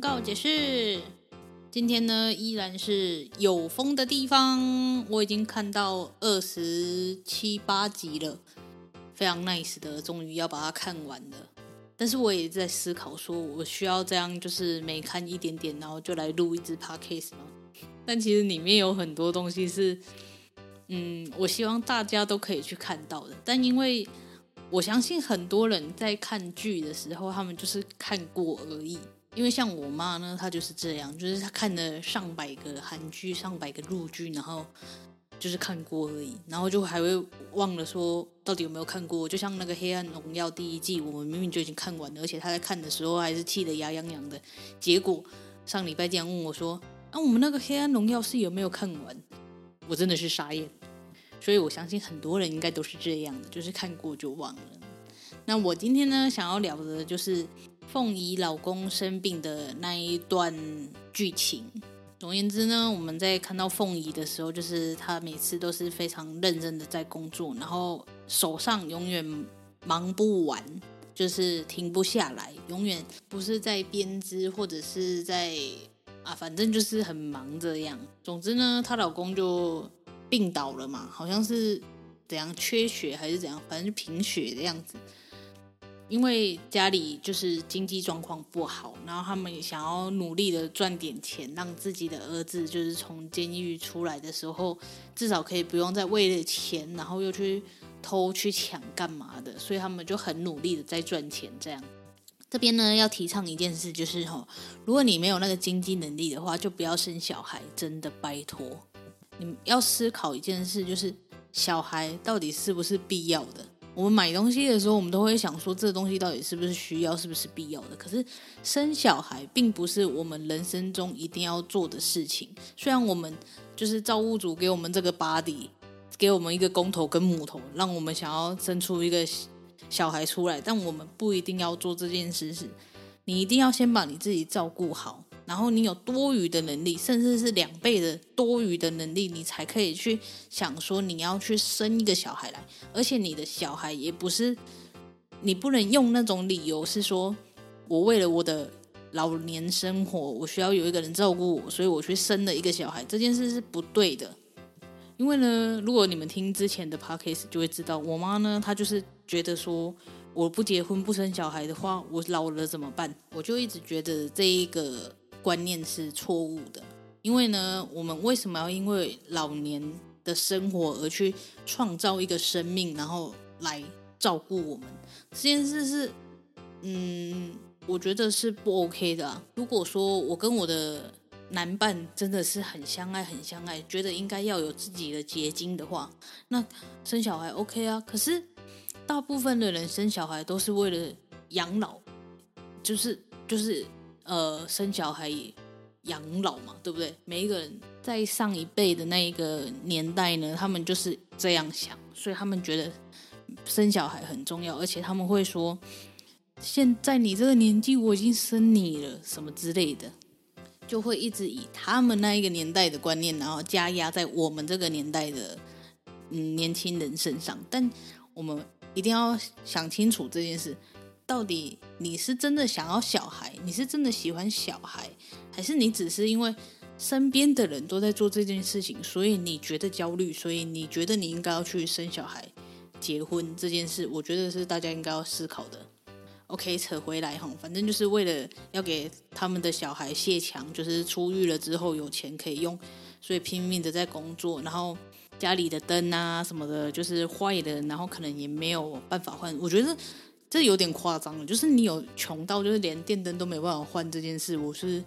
告解释，今天呢依然是有风的地方，我已经看到二十七八集了，非常 nice 的，终于要把它看完了。但是我也在思考，说我需要这样，就是每看一点点，然后就来录一支 podcast 吗？但其实里面有很多东西是，嗯，我希望大家都可以去看到的。但因为我相信很多人在看剧的时候，他们就是看过而已。因为像我妈呢，她就是这样，就是她看了上百个韩剧、上百个陆剧，然后就是看过而已，然后就还会忘了说到底有没有看过。就像那个《黑暗荣耀》第一季，我们明明就已经看完了，而且她在看的时候还是气得牙痒痒的。结果上礼拜这样问我说：“啊，我们那个《黑暗荣耀》是有没有看完？”我真的是傻眼。所以我相信很多人应该都是这样的，就是看过就忘了。那我今天呢，想要聊的就是。凤仪老公生病的那一段剧情。总而言之呢，我们在看到凤仪的时候，就是她每次都是非常认真的在工作，然后手上永远忙不完，就是停不下来，永远不是在编织或者是在啊，反正就是很忙这样。总之呢，她老公就病倒了嘛，好像是怎样缺血还是怎样，反正就贫血的样子。因为家里就是经济状况不好，然后他们也想要努力的赚点钱，让自己的儿子就是从监狱出来的时候，至少可以不用再为了钱，然后又去偷去抢干嘛的，所以他们就很努力的在赚钱。这样，这边呢要提倡一件事，就是吼，如果你没有那个经济能力的话，就不要生小孩，真的拜托。你要思考一件事，就是小孩到底是不是必要的？我们买东西的时候，我们都会想说，这东西到底是不是需要，是不是必要的？可是生小孩并不是我们人生中一定要做的事情。虽然我们就是造物主给我们这个 body，给我们一个公头跟母头，让我们想要生出一个小孩出来，但我们不一定要做这件事。是，你一定要先把你自己照顾好。然后你有多余的能力，甚至是两倍的多余的能力，你才可以去想说你要去生一个小孩来，而且你的小孩也不是，你不能用那种理由是说，我为了我的老年生活，我需要有一个人照顾我，所以我去生了一个小孩，这件事是不对的。因为呢，如果你们听之前的 podcast 就会知道，我妈呢，她就是觉得说，我不结婚不生小孩的话，我老了怎么办？我就一直觉得这一个。观念是错误的，因为呢，我们为什么要因为老年的生活而去创造一个生命，然后来照顾我们？这件事是，嗯，我觉得是不 OK 的。如果说我跟我的男伴真的是很相爱、很相爱，觉得应该要有自己的结晶的话，那生小孩 OK 啊。可是大部分的人生小孩都是为了养老，就是就是。呃，生小孩养老嘛，对不对？每一个人在上一辈的那一个年代呢，他们就是这样想，所以他们觉得生小孩很重要，而且他们会说，现在你这个年纪，我已经生你了，什么之类的，就会一直以他们那一个年代的观念，然后加压在我们这个年代的嗯年轻人身上，但我们一定要想清楚这件事，到底你是真的想要小孩，你是真的喜欢小孩，还是你只是因为身边的人都在做这件事情，所以你觉得焦虑，所以你觉得你应该要去生小孩、结婚这件事，我觉得是大家应该要思考的。OK，扯回来哈，反正就是为了要给他们的小孩卸墙，就是出狱了之后有钱可以用，所以拼命的在工作，然后家里的灯啊什么的，就是坏的，然后可能也没有办法换。我觉得这有点夸张了，就是你有穷到就是连电灯都没办法换这件事，我是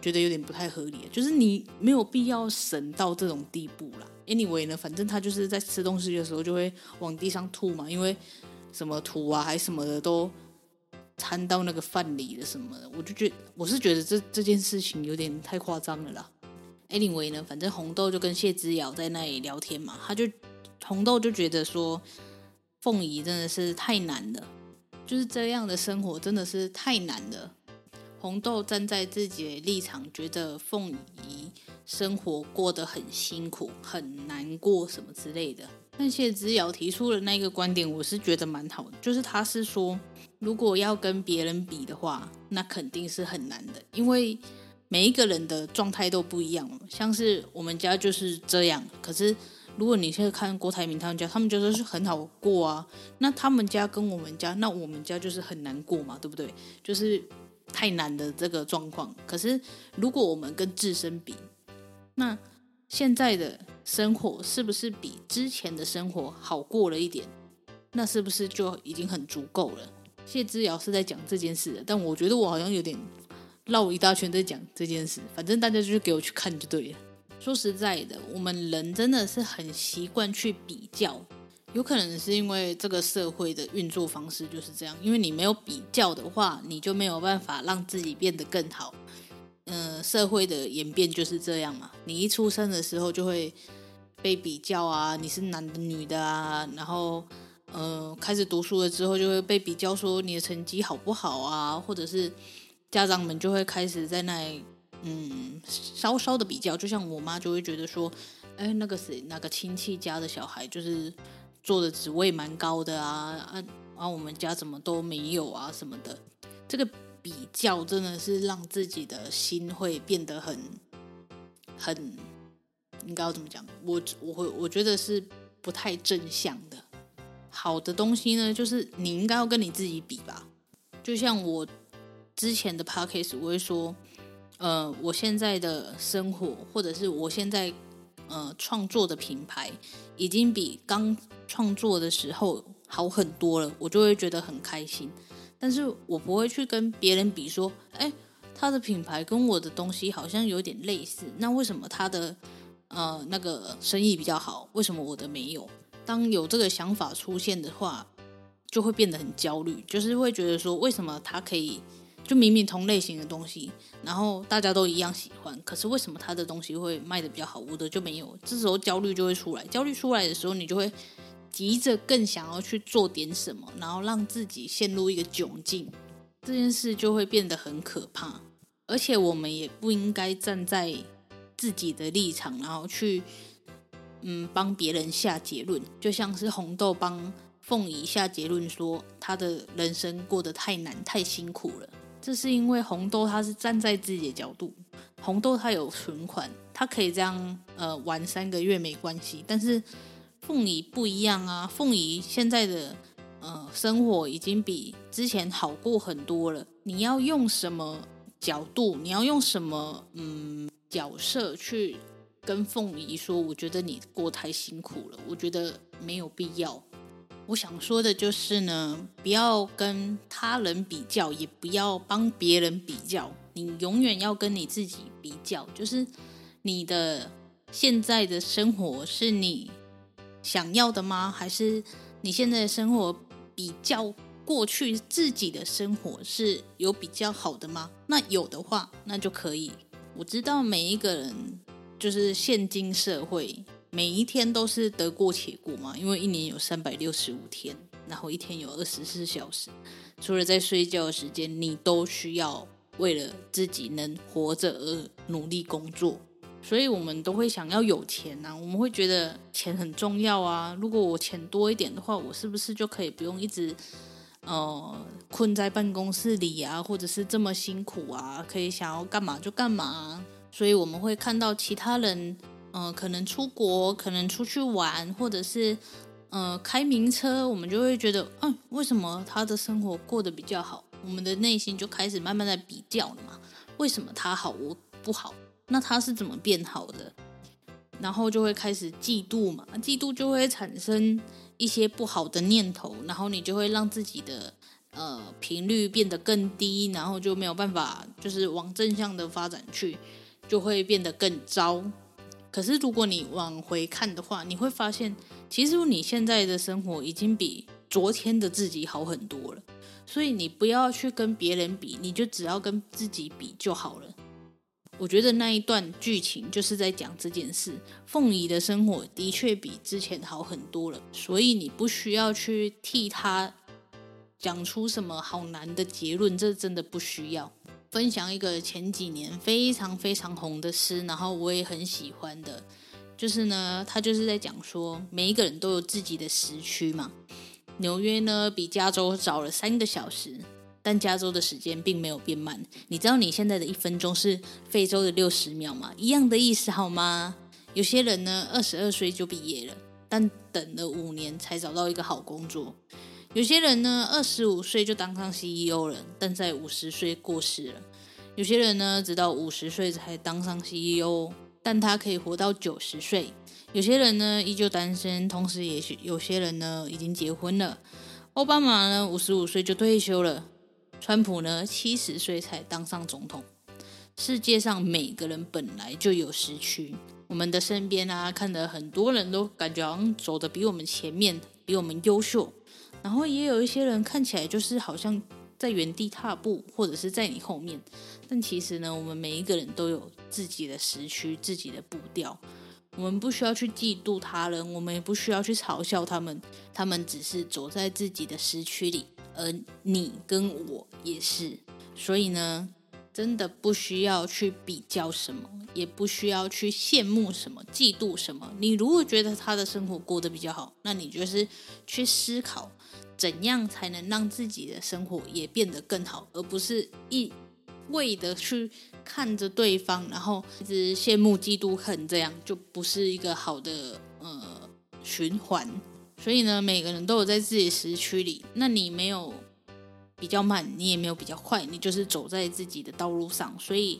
觉得有点不太合理，就是你没有必要省到这种地步啦。Anyway 呢，反正他就是在吃东西的时候就会往地上吐嘛，因为什么土啊还什么的都。掺到那个饭里的什么的，我就觉我是觉得这这件事情有点太夸张了啦。Anyway 呢，反正红豆就跟谢之遥在那里聊天嘛，他就红豆就觉得说凤仪真的是太难了，就是这样的生活真的是太难了。红豆站在自己的立场，觉得凤仪生活过得很辛苦，很难过什么之类的。但谢之遥提出的那个观点，我是觉得蛮好的，就是他是说。如果要跟别人比的话，那肯定是很难的，因为每一个人的状态都不一样。像是我们家就是这样，可是如果你现在看郭台铭他们家，他们觉得是很好过啊。那他们家跟我们家，那我们家就是很难过嘛，对不对？就是太难的这个状况。可是如果我们跟自身比，那现在的生活是不是比之前的生活好过了一点？那是不是就已经很足够了？谢之遥是在讲这件事的，但我觉得我好像有点绕一大圈在讲这件事。反正大家就是给我去看就对了。说实在的，我们人真的是很习惯去比较，有可能是因为这个社会的运作方式就是这样。因为你没有比较的话，你就没有办法让自己变得更好。嗯、社会的演变就是这样嘛。你一出生的时候就会被比较啊，你是男的女的啊，然后。呃，开始读书了之后，就会被比较说你的成绩好不好啊，或者是家长们就会开始在那里，嗯，稍稍的比较。就像我妈就会觉得说，哎，那个谁，那个亲戚家的小孩就是做的职位蛮高的啊，啊，啊，我们家怎么都没有啊什么的。这个比较真的是让自己的心会变得很，很，应该要怎么讲？我我会我觉得是不太正向的。好的东西呢，就是你应该要跟你自己比吧。就像我之前的 podcast，我会说，呃，我现在的生活，或者是我现在呃创作的品牌，已经比刚创作的时候好很多了，我就会觉得很开心。但是我不会去跟别人比，说，哎，他的品牌跟我的东西好像有点类似，那为什么他的呃那个生意比较好？为什么我的没有？当有这个想法出现的话，就会变得很焦虑，就是会觉得说，为什么他可以就明明同类型的东西，然后大家都一样喜欢，可是为什么他的东西会卖的比较好，我的就没有？这时候焦虑就会出来，焦虑出来的时候，你就会急着更想要去做点什么，然后让自己陷入一个窘境，这件事就会变得很可怕。而且我们也不应该站在自己的立场，然后去。嗯，帮别人下结论，就像是红豆帮凤仪下结论说，他的人生过得太难、太辛苦了。这是因为红豆他是站在自己的角度，红豆他有存款，他可以这样呃玩三个月没关系。但是凤仪不一样啊，凤仪现在的呃生活已经比之前好过很多了。你要用什么角度？你要用什么嗯角色去？跟凤仪说，我觉得你过太辛苦了，我觉得没有必要。我想说的就是呢，不要跟他人比较，也不要帮别人比较，你永远要跟你自己比较。就是你的现在的生活是你想要的吗？还是你现在的生活比较过去自己的生活是有比较好的吗？那有的话，那就可以。我知道每一个人。就是现今社会，每一天都是得过且过嘛，因为一年有三百六十五天，然后一天有二十四小时，除了在睡觉的时间，你都需要为了自己能活着而努力工作。所以我们都会想要有钱啊，我们会觉得钱很重要啊。如果我钱多一点的话，我是不是就可以不用一直呃困在办公室里啊，或者是这么辛苦啊？可以想要干嘛就干嘛。所以我们会看到其他人，呃，可能出国，可能出去玩，或者是呃开名车，我们就会觉得，嗯，为什么他的生活过得比较好？我们的内心就开始慢慢在比较了嘛。为什么他好，我不好？那他是怎么变好的？然后就会开始嫉妒嘛，嫉妒就会产生一些不好的念头，然后你就会让自己的呃频率变得更低，然后就没有办法就是往正向的发展去，就会变得更糟。可是如果你往回看的话，你会发现，其实你现在的生活已经比昨天的自己好很多了。所以你不要去跟别人比，你就只要跟自己比就好了。我觉得那一段剧情就是在讲这件事。凤仪的生活的确比之前好很多了，所以你不需要去替他讲出什么好难的结论，这真的不需要。分享一个前几年非常非常红的诗，然后我也很喜欢的，就是呢，他就是在讲说，每一个人都有自己的时区嘛。纽约呢，比加州早了三个小时，但加州的时间并没有变慢。你知道你现在的一分钟是非洲的六十秒吗？一样的意思好吗？有些人呢，二十二岁就毕业了，但等了五年才找到一个好工作；有些人呢，二十五岁就当上 CEO 了，但在五十岁过世了；有些人呢，直到五十岁才当上 CEO，但他可以活到九十岁。有些人呢依旧单身，同时也许有些人呢已经结婚了。奥巴马呢五十五岁就退休了，川普呢七十岁才当上总统。世界上每个人本来就有时区，我们的身边啊，看得很多人都感觉好像走得比我们前面，比我们优秀。然后也有一些人看起来就是好像在原地踏步，或者是在你后面。但其实呢，我们每一个人都有自己的时区，自己的步调。我们不需要去嫉妒他人，我们也不需要去嘲笑他们，他们只是走在自己的时区里，而你跟我也是。所以呢，真的不需要去比较什么，也不需要去羡慕什么、嫉妒什么。你如果觉得他的生活过得比较好，那你就是去思考怎样才能让自己的生活也变得更好，而不是一味的去。看着对方，然后一直羡慕、嫉妒、恨，这样就不是一个好的呃循环。所以呢，每个人都有在自己时区里。那你没有比较慢，你也没有比较快，你就是走在自己的道路上。所以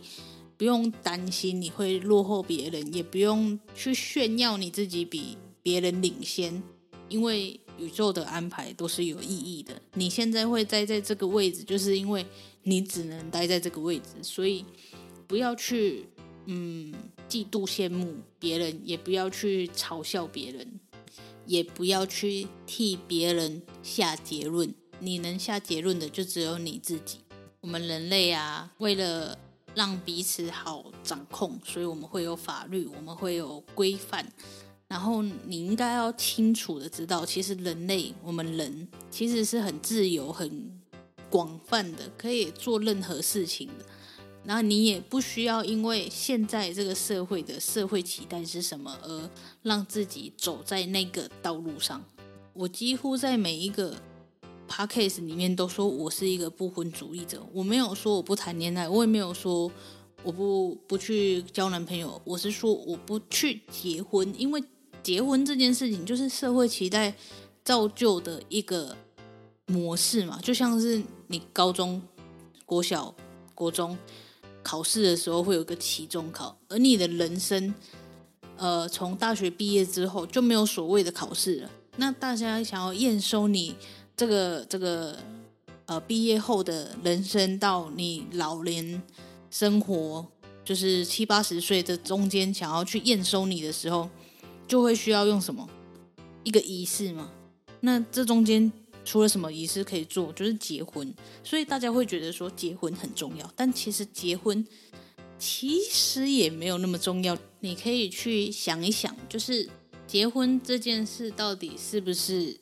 不用担心你会落后别人，也不用去炫耀你自己比别人领先，因为宇宙的安排都是有意义的。你现在会待在这个位置，就是因为你只能待在这个位置，所以。不要去嗯嫉妒羡慕别人，也不要去嘲笑别人，也不要去替别人下结论。你能下结论的就只有你自己。我们人类啊，为了让彼此好掌控，所以我们会有法律，我们会有规范。然后你应该要清楚的知道，其实人类，我们人其实是很自由、很广泛的，可以做任何事情的。然后你也不需要因为现在这个社会的社会期待是什么而让自己走在那个道路上。我几乎在每一个 podcast 里面都说我是一个不婚主义者，我没有说我不谈恋爱，我也没有说我不不去交男朋友，我是说我不去结婚，因为结婚这件事情就是社会期待造就的一个模式嘛，就像是你高中、国小、国中。考试的时候会有个期中考，而你的人生，呃，从大学毕业之后就没有所谓的考试了。那大家想要验收你这个这个呃毕业后的人生到你老年生活，就是七八十岁的中间，想要去验收你的时候，就会需要用什么一个仪式嘛？那这中间。除了什么仪式可以做，就是结婚，所以大家会觉得说结婚很重要，但其实结婚其实也没有那么重要。你可以去想一想，就是结婚这件事到底是不是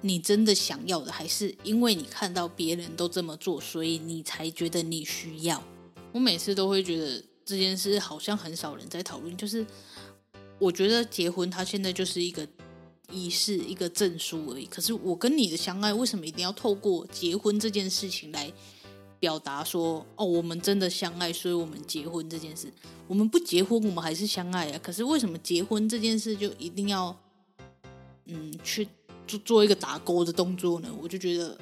你真的想要的，还是因为你看到别人都这么做，所以你才觉得你需要？我每次都会觉得这件事好像很少人在讨论。就是我觉得结婚它现在就是一个仪式，一个证书而已。可是我跟你的相爱，为什么一定要透过结婚这件事情来表达说哦，我们真的相爱，所以我们结婚这件事。我们不结婚，我们还是相爱啊。可是为什么结婚这件事就一定要嗯去做做一个打勾的动作呢？我就觉得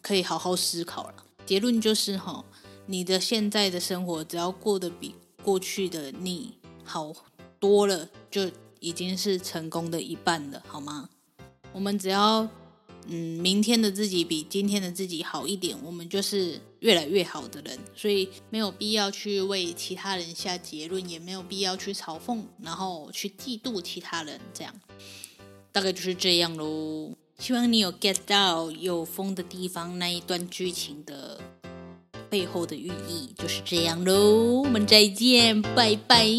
可以好好思考了。结论就是哈，你的现在的生活只要过得比过去的你好多了，就已经是成功的一半了，好吗？我们只要。嗯，明天的自己比今天的自己好一点，我们就是越来越好的人，所以没有必要去为其他人下结论，也没有必要去嘲讽，然后去嫉妒其他人，这样大概就是这样喽。希望你有 get 到有风的地方那一段剧情的背后的寓意，就是这样喽。我们再见，拜拜。